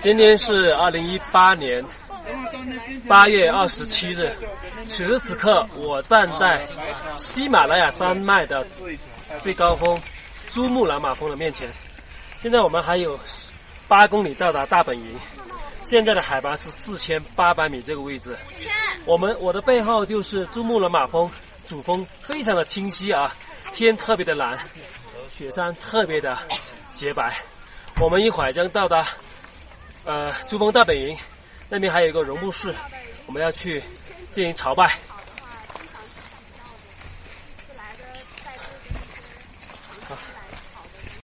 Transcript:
今天是二零一八年八月二十七日，此时此刻，我站在喜马拉雅山脉的最高峰珠穆朗玛峰的面前。现在我们还有八公里到达大本营，现在的海拔是四千八百米这个位置。我们我的背后就是珠穆朗玛峰主峰，非常的清晰啊，天特别的蓝，雪山特别的洁白。我们一会儿将到达。呃，珠峰大本营那边还有一个绒布寺，我们要去进行朝拜。